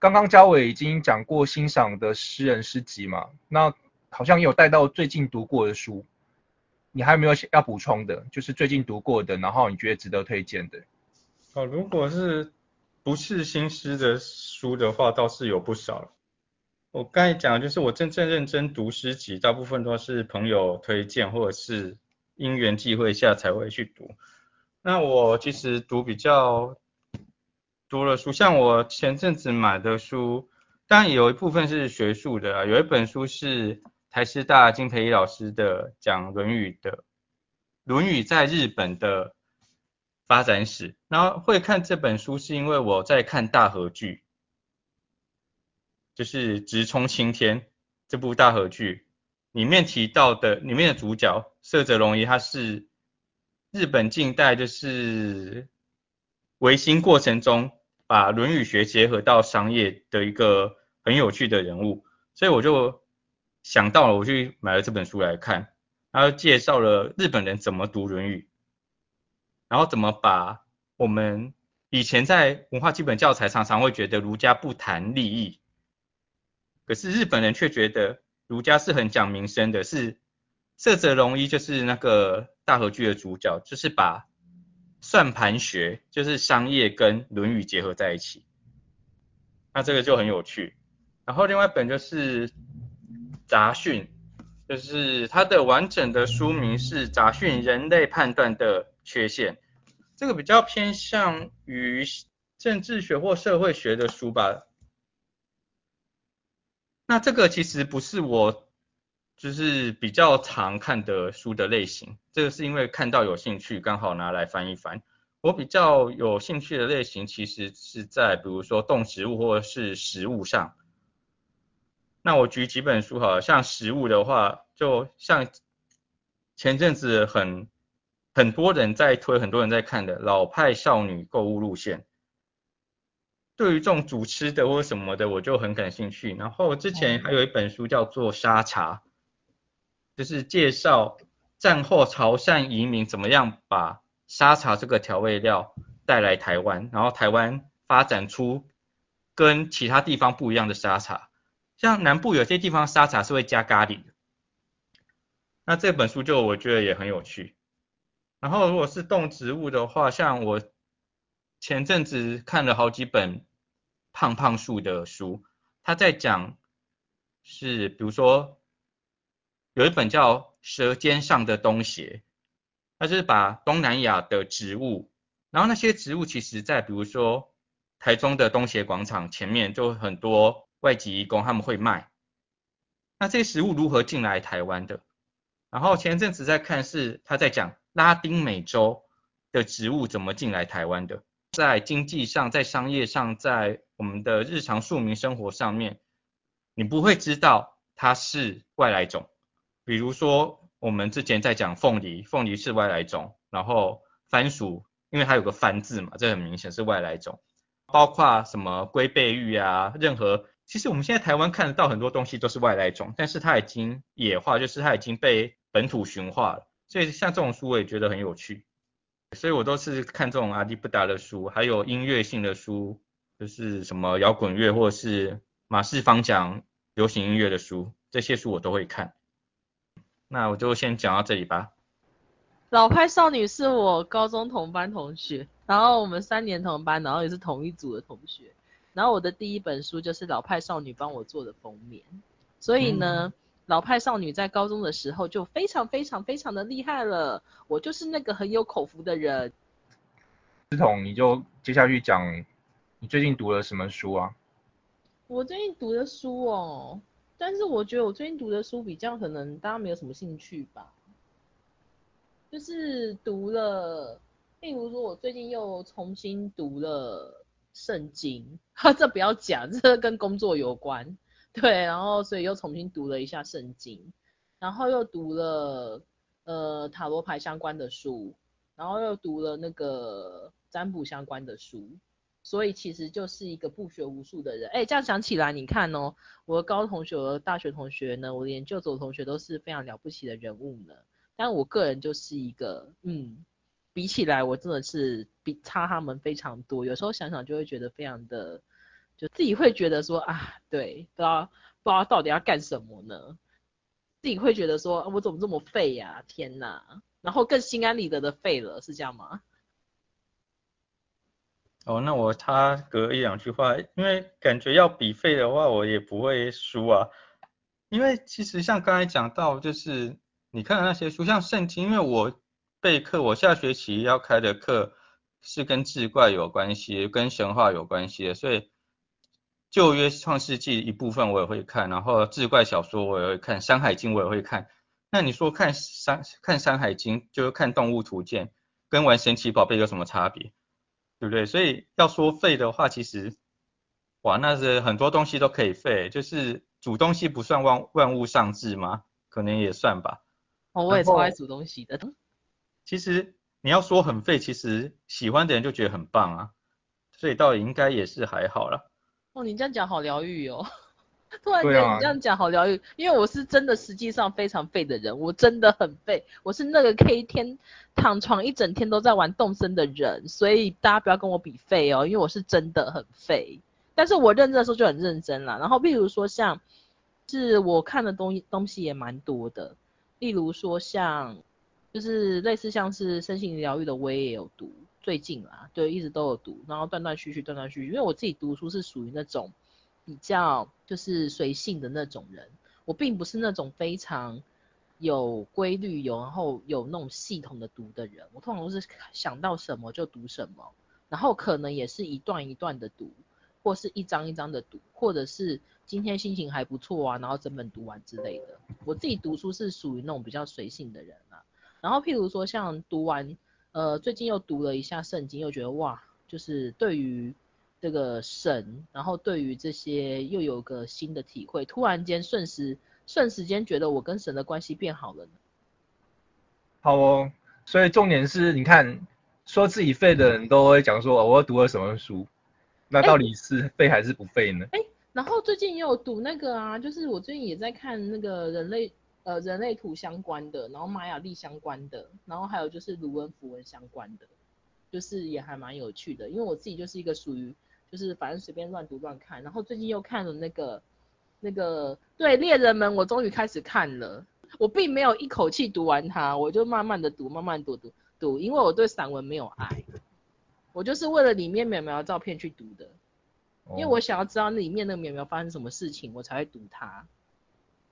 刚刚嘉伟已经讲过欣赏的诗人诗集嘛，那好像也有带到最近读过的书，你还有没有要补充的？就是最近读过的，然后你觉得值得推荐的？哦，如果是不是新诗的书的话，倒是有不少。我刚才讲就是我真正认真读诗集，大部分都是朋友推荐或者是因缘际会下才会去读。那我其实读比较。读了书，像我前阵子买的书，当然有一部分是学术的，有一本书是台师大金培一老师的讲《论语》的，《论语》在日本的发展史。然后会看这本书，是因为我在看大河剧，就是《直冲青天》这部大河剧里面提到的，里面的主角色泽龙一，他是日本近代就是维新过程中。把《论语》学结合到商业的一个很有趣的人物，所以我就想到了，我去买了这本书来看，然后介绍了日本人怎么读《论语》，然后怎么把我们以前在文化基本教材常常会觉得儒家不谈利益，可是日本人却觉得儒家是很讲民生的，是色泽龙一就是那个大和剧的主角，就是把。算盘学就是商业跟《论语》结合在一起，那这个就很有趣。然后另外一本就是《杂讯》，就是它的完整的书名是《杂讯：人类判断的缺陷》，这个比较偏向于政治学或社会学的书吧。那这个其实不是我就是比较常看的书的类型。这个是因为看到有兴趣，刚好拿来翻一翻。我比较有兴趣的类型，其实是在比如说动植物或者是食物上。那我举几本书好，像食物的话，就像前阵子很很多人在推，很多人在看的老派少女购物路线。对于这种主吃的或什么的，我就很感兴趣。然后之前还有一本书叫做沙茶，就是介绍。战后潮汕移民怎么样把沙茶这个调味料带来台湾，然后台湾发展出跟其他地方不一样的沙茶，像南部有些地方沙茶是会加咖喱的，那这本书就我觉得也很有趣。然后如果是动植物的话，像我前阵子看了好几本胖胖树的书，他在讲是比如说有一本叫。舌尖上的东邪，它就是把东南亚的植物，然后那些植物其实在比如说台中的东协广场前面就很多外籍义工他们会卖，那这些食物如何进来台湾的？然后前阵子在看是他在讲拉丁美洲的植物怎么进来台湾的，在经济上、在商业上、在我们的日常庶民生活上面，你不会知道它是外来种。比如说，我们之前在讲凤梨，凤梨是外来种，然后番薯，因为它有个番字嘛，这很明显是外来种。包括什么龟背玉啊，任何，其实我们现在台湾看得到很多东西都是外来种，但是它已经野化，就是它已经被本土驯化了。所以像这种书我也觉得很有趣，所以我都是看这种阿迪布达的书，还有音乐性的书，就是什么摇滚乐或者是马世芳讲流行音乐的书，这些书我都会看。那我就先讲到这里吧。老派少女是我高中同班同学，然后我们三年同班，然后也是同一组的同学。然后我的第一本书就是老派少女帮我做的封面，所以呢，老派少女在高中的时候就非常非常非常的厉害了。我就是那个很有口福的人。志彤，你就接下去讲你最近读了什么书啊？我最近读的书哦。但是我觉得我最近读的书比较可能大家没有什么兴趣吧，就是读了，例如说我最近又重新读了圣经，哈，这不要讲，这跟工作有关，对，然后所以又重新读了一下圣经，然后又读了呃塔罗牌相关的书，然后又读了那个占卜相关的书。所以其实就是一个不学无术的人，哎，这样想起来，你看哦，我的高中同学、我的大学同学呢，我的研究所同学都是非常了不起的人物呢。但我个人就是一个，嗯，比起来我真的是比差他们非常多。有时候想想就会觉得非常的，就自己会觉得说啊，对，不知道不知道到底要干什么呢？自己会觉得说，我怎么这么废呀？天哪！然后更心安理得的废了，是这样吗？哦，那我他隔一两句话，因为感觉要比废的话，我也不会输啊。因为其实像刚才讲到，就是你看的那些书，像圣经，因为我备课，我下学期要开的课是跟志怪有关系，跟神话有关系的，所以旧约创世纪一部分我也会看，然后志怪小说我也会看，山海经我也会看。那你说看山看山海经，就是看动物图鉴，跟玩神奇宝贝有什么差别？对不对？所以要说废的话，其实，哇，那是很多东西都可以废，就是煮东西不算万万物上智吗？可能也算吧。哦，我也超爱煮东西的。其实你要说很废，其实喜欢的人就觉得很棒啊，所以倒应该也是还好了。哦，你这样讲好疗愈哦。突然觉得你这样讲好疗愈，因为我是真的实际上非常废的人，我真的很废，我是那个可以天躺床一整天都在玩动身的人，所以大家不要跟我比废哦，因为我是真的很废，但是我认真的时候就很认真啦。然后譬如说像，是我看的东东西也蛮多的，例如说像，就是类似像是身心疗愈的我也有读，最近啦，对，一直都有读，然后断断续续断断续续，因为我自己读书是属于那种。比较就是随性的那种人，我并不是那种非常有规律、有然后有那种系统的读的人。我通常都是想到什么就读什么，然后可能也是一段一段的读，或是一章一章的读，或者是今天心情还不错啊，然后整本读完之类的。我自己读书是属于那种比较随性的人啊。然后譬如说像读完，呃，最近又读了一下圣经，又觉得哇，就是对于。这个神，然后对于这些又有个新的体会，突然间瞬时瞬时间觉得我跟神的关系变好了呢。好哦，所以重点是你看，说自己废的人都会讲说，我读了什么书，那到底是废还是不废呢？哎，然后最近也有读那个啊，就是我最近也在看那个人类呃人类图相关的，然后玛雅历相关的，然后还有就是卢恩符文相关的，就是也还蛮有趣的，因为我自己就是一个属于。就是反正随便乱读乱看，然后最近又看了那个那个对猎人们，我终于开始看了。我并没有一口气读完它，我就慢慢的读，慢慢读读读，因为我对散文没有爱，我就是为了里面苗苗的照片去读的，因为我想要知道那里面那个苗苗发生什么事情，我才会读它。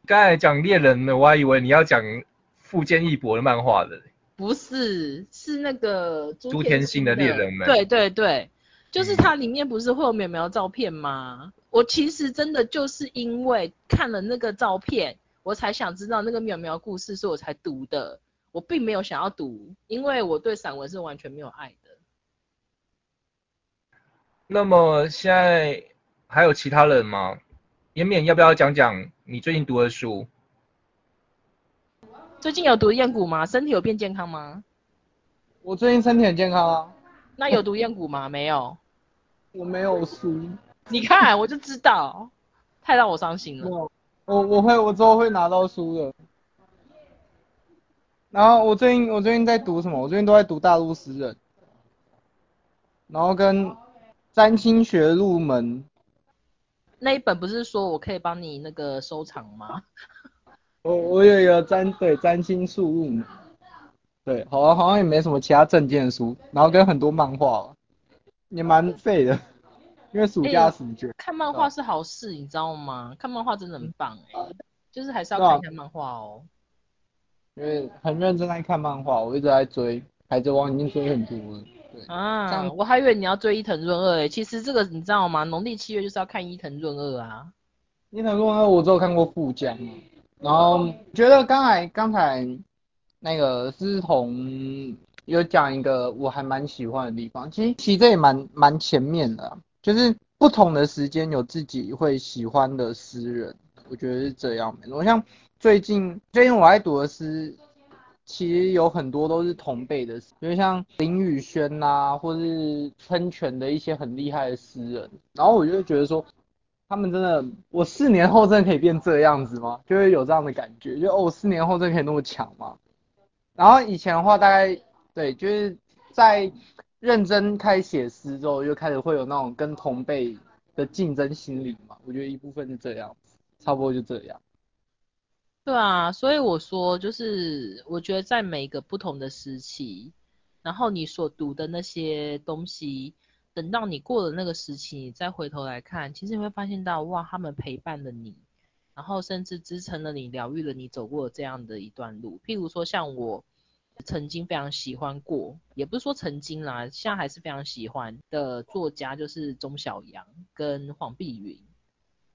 刚才讲猎人的，我还以为你要讲富坚义博的漫画的。不是，是那个朱天心的猎人们。对对对。就是它里面不是会有苗苗照片吗？我其实真的就是因为看了那个照片，我才想知道那个苗苗故事，所以我才读的。我并没有想要读，因为我对散文是完全没有爱的。那么现在还有其他人吗？延绵要不要讲讲你最近读的书？最近有读燕谷吗？身体有变健康吗？我最近身体很健康啊。那有读燕谷吗？没有，我没有书。你看，我就知道，太让我伤心了。我我会我之后会拿到书的。然后我最近我最近在读什么？我最近都在读大陆诗人，然后跟占星学入门。那一本不是说我可以帮你那个收藏吗？我我有一个占对占星术入门。对，好像好像也没什么其他证件书，然后跟很多漫画，也蛮废的，因为暑假时间。看漫画是好事，你知道吗？看漫画真的很棒哎，就是还是要看一下漫画哦。因为很认真在看漫画，我一直在追《海贼王》，已经追很多了。对啊，我还以为你要追伊藤润二哎，其实这个你知道吗？农历七月就是要看伊藤润二啊。伊藤润二我只有看过富江，然后觉得刚才刚才。那个思彤有讲一个我还蛮喜欢的地方，其实其实这也蛮蛮前面的，就是不同的时间有自己会喜欢的诗人，我觉得是这样。我像最近最近我爱读的诗，其实有很多都是同辈的，比如像林宇轩呐，或是喷泉的一些很厉害的诗人，然后我就觉得说，他们真的，我四年后真的可以变这样子吗？就会有这样的感觉，就哦，四年后真的可以那么强吗？然后以前的话，大概对，就是在认真开始写诗之后，就开始会有那种跟同辈的竞争心理嘛，我觉得一部分是这样，差不多就这样。对啊，所以我说就是我觉得在每个不同的时期，然后你所读的那些东西，等到你过了那个时期，你再回头来看，其实你会发现到哇，他们陪伴了你，然后甚至支撑了你，疗愈了你走过这样的一段路。譬如说像我曾经非常喜欢过，也不是说曾经啦，现在还是非常喜欢的作家就是钟晓阳跟黄碧云。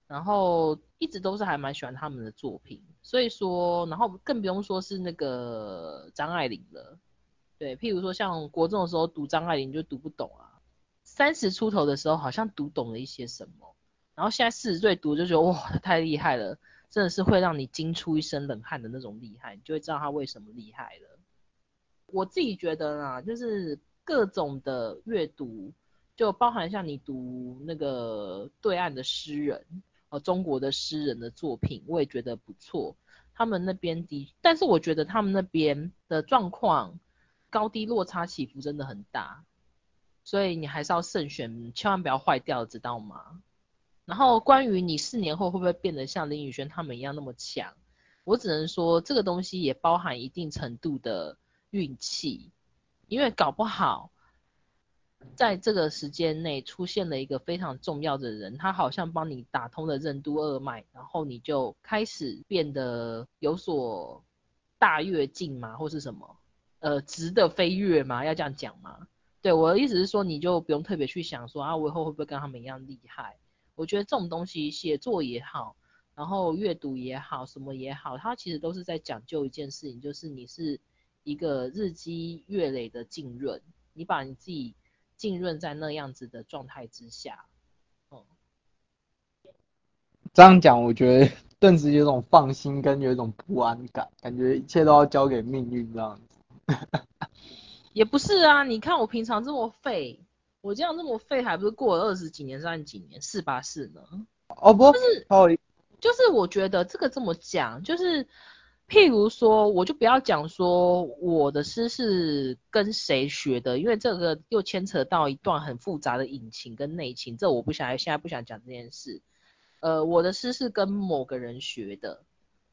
然后一直都是还蛮喜欢他们的作品，所以说，然后更不用说是那个张爱玲了。对，譬如说像国中的时候读张爱玲就读不懂啊，三十出头的时候好像读懂了一些什么，然后现在四十岁读就觉得哇太厉害了，真的是会让你惊出一身冷汗的那种厉害，你就会知道他为什么厉害了。我自己觉得啦，就是各种的阅读，就包含像你读那个对岸的诗人。呃，中国的诗人的作品我也觉得不错，他们那边的，但是我觉得他们那边的状况高低落差起伏真的很大，所以你还是要慎选，千万不要坏掉，知道吗？然后关于你四年后会不会变得像林宇轩他们一样那么强，我只能说这个东西也包含一定程度的运气，因为搞不好。在这个时间内出现了一个非常重要的人，他好像帮你打通了任督二脉，然后你就开始变得有所大跃进嘛，或是什么，呃，值得飞跃嘛，要这样讲吗？对，我的意思是说，你就不用特别去想说啊，我以后会不会跟他们一样厉害？我觉得这种东西，写作也好，然后阅读也好，什么也好，它其实都是在讲究一件事情，就是你是一个日积月累的浸润，你把你自己。浸润在那样子的状态之下，哦，这样讲，我觉得 顿时有种放心跟有一种不安感，感觉一切都要交给命运这样子。也不是啊，你看我平常这么废，我这样这么废，还不是过了二十几年、三十几年，是吧？是呢。哦不，就是哦，就是我觉得这个这么讲，就是。譬如说，我就不要讲说我的诗是跟谁学的，因为这个又牵扯到一段很复杂的隐情跟内情，这我不想现在不想讲这件事。呃，我的诗是跟某个人学的，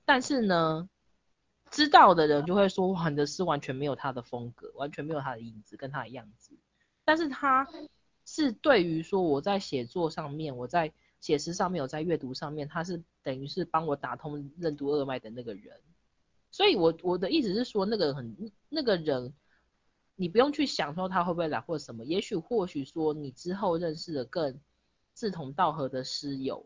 但是呢，知道的人就会说，哇，你的诗完全没有他的风格，完全没有他的影子跟他的样子。但是他是对于说我在写作上面，我在写诗上面，我在阅读上面，他是等于是帮我打通任督二脉的那个人。所以，我我的意思是说，那个很那个人，你不用去想说他会不会来或什么，也许或许说你之后认识了更志同道合的师友，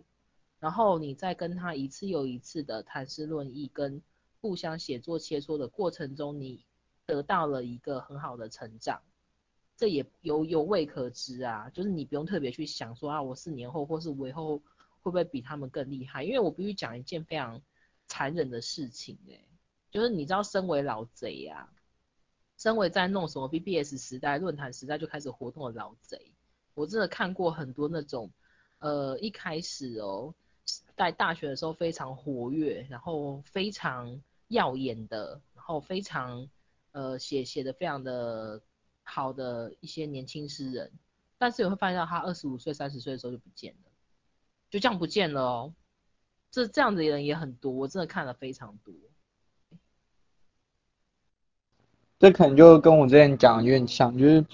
然后你在跟他一次又一次的谈诗论艺，跟互相写作切磋的过程中，你得到了一个很好的成长，这也有有未可知啊，就是你不用特别去想说啊，我四年后或是我以后会不会比他们更厉害，因为我必须讲一件非常残忍的事情哎。就是你知道，身为老贼呀，身为在弄什么 BBS 时代、论坛时代就开始活动的老贼，我真的看过很多那种，呃，一开始哦，在大学的时候非常活跃，然后非常耀眼的，然后非常呃写写的非常的好的一些年轻诗人，但是你会发现到他二十五岁、三十岁的时候就不见了，就这样不见了哦，这这样子的人也很多，我真的看了非常多。这可能就跟我之前讲有点像，就是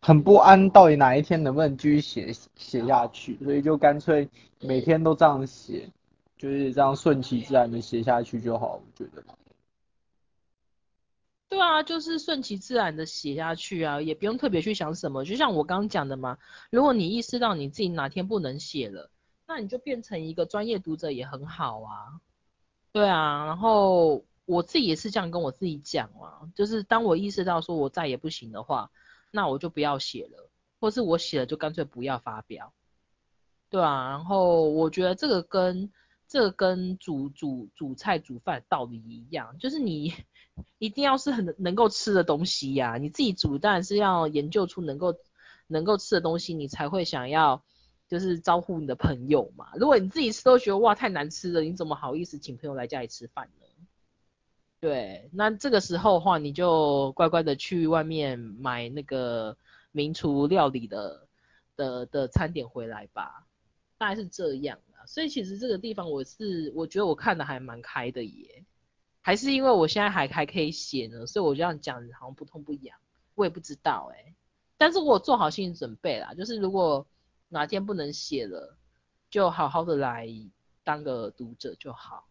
很不安，到底哪一天能不能继续写写下去，所以就干脆每天都这样写，就是这样顺其自然的写下去就好，我觉得。对啊，就是顺其自然的写下去啊，也不用特别去想什么，就像我刚刚讲的嘛，如果你意识到你自己哪天不能写了，那你就变成一个专业读者也很好啊。对啊，然后。我自己也是这样跟我自己讲啊，就是当我意识到说我再也不行的话，那我就不要写了，或是我写了就干脆不要发表，对啊，然后我觉得这个跟这跟煮煮煮菜煮饭道理一样，就是你一定要是很能够吃的东西呀，你自己煮当然是要研究出能够能够吃的东西，你才会想要就是招呼你的朋友嘛。如果你自己吃都觉得哇太难吃了，你怎么好意思请朋友来家里吃饭呢？对，那这个时候的话，你就乖乖的去外面买那个名厨料理的的的餐点回来吧。大概是这样啊。所以其实这个地方我是我觉得我看的还蛮开的耶，还是因为我现在还还可以写呢，所以我这样讲好像不痛不痒，我也不知道哎。但是我做好心理准备啦，就是如果哪天不能写了，就好好的来当个读者就好。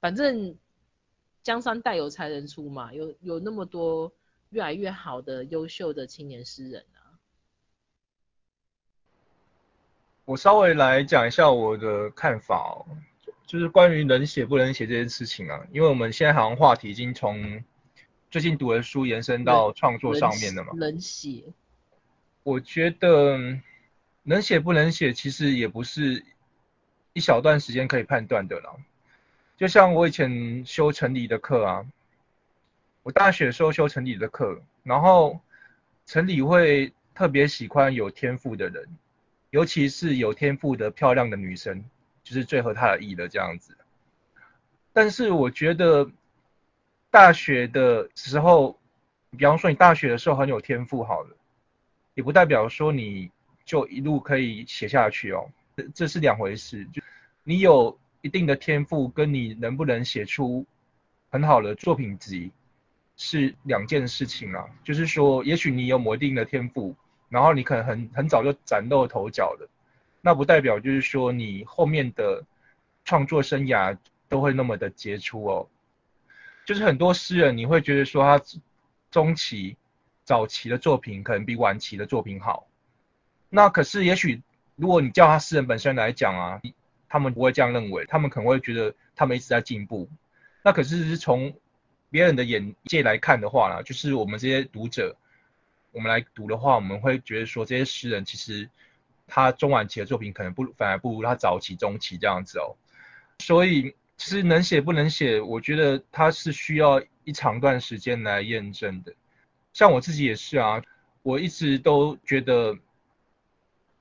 反正江山代有才人出嘛，有有那么多越来越好的优秀的青年诗人啊。我稍微来讲一下我的看法哦，就是关于能写不能写这件事情啊，因为我们现在好像话题已经从。最近读的书延伸到创作上面了嘛？能写，我觉得能写不能写，其实也不是一小段时间可以判断的啦。就像我以前修成理的课啊，我大学时候修成理的课，然后成理会特别喜欢有天赋的人，尤其是有天赋的漂亮的女生，就是最合他的意的这样子。但是我觉得。大学的时候，比方说你大学的时候很有天赋，好了，也不代表说你就一路可以写下去哦，这是两回事。就你有一定的天赋，跟你能不能写出很好的作品集是两件事情啊。就是说，也许你有某一定的天赋，然后你可能很很早就崭露头角了，那不代表就是说你后面的创作生涯都会那么的杰出哦。就是很多诗人，你会觉得说他中期、早期的作品可能比晚期的作品好。那可是也许，如果你叫他诗人本身来讲啊，他们不会这样认为，他们可能会觉得他们一直在进步。那可是是从别人的眼界来看的话呢，就是我们这些读者，我们来读的话，我们会觉得说这些诗人其实他中晚期的作品可能不反而不如他早期、中期这样子哦。所以。其实能写不能写，我觉得他是需要一长段时间来验证的。像我自己也是啊，我一直都觉得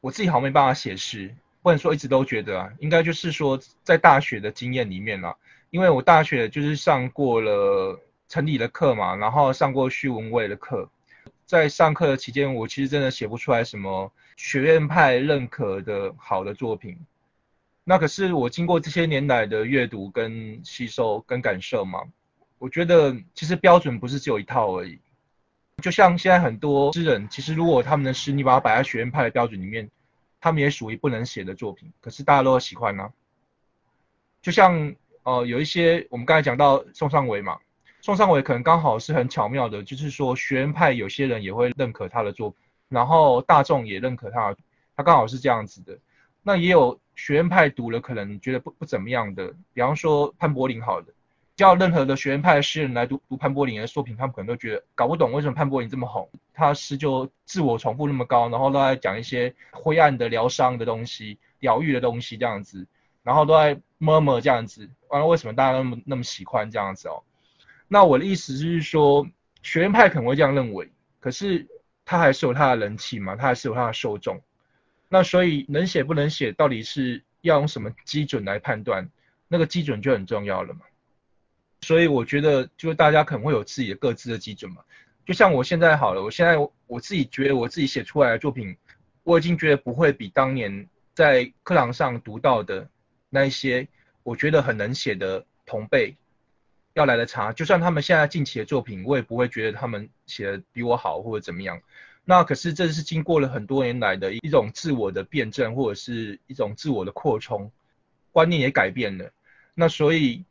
我自己好像没办法写诗，不能说一直都觉得啊，应该就是说在大学的经验里面啦，因为我大学就是上过了城里的课嘛，然后上过徐文蔚的课，在上课的期间，我其实真的写不出来什么学院派认可的好的作品。那可是我经过这些年来的阅读跟吸收跟感受嘛，我觉得其实标准不是只有一套而已。就像现在很多诗人，其实如果他们的诗你把它摆在学院派的标准里面，他们也属于不能写的作品。可是大家都喜欢呢。就像呃有一些我们刚才讲到宋尚伟嘛，宋尚伟可能刚好是很巧妙的，就是说学院派有些人也会认可他的作品，然后大众也认可他，他刚好是这样子的。那也有学院派读了可能觉得不不怎么样的，比方说潘柏林好的，叫任何的学院派的诗人来读读潘柏林的作品，他们可能都觉得搞不懂为什么潘柏林这么红，他诗就自我重复那么高，然后都在讲一些灰暗的疗伤的东西、疗愈的东西这样子，然后都在摸摸这样子，完了为什么大家那么那么喜欢这样子哦？那我的意思就是说，学院派可能会这样认为，可是他还是有他的人气嘛，他还是有他的受众。那所以能写不能写，到底是要用什么基准来判断？那个基准就很重要了嘛。所以我觉得，就是大家可能会有自己的各自的基准嘛。就像我现在好了，我现在我自己觉得我自己写出来的作品，我已经觉得不会比当年在课堂上读到的那一些我觉得很能写的同辈要来的差。就算他们现在近期的作品，我也不会觉得他们写的比我好或者怎么样。那可是这是经过了很多年来的一种自我的辩证，或者是一种自我的扩充，观念也改变了。那所以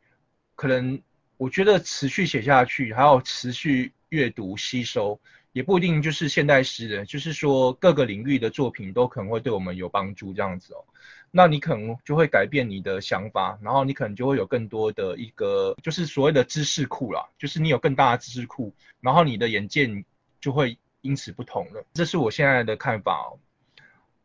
可能我觉得持续写下去，还要持续阅读吸收，也不一定就是现代诗的，就是说各个领域的作品都可能会对我们有帮助这样子哦。那你可能就会改变你的想法，然后你可能就会有更多的一个就是所谓的知识库啦，就是你有更大的知识库，然后你的眼界就会。因此不同了，这是我现在的看法哦。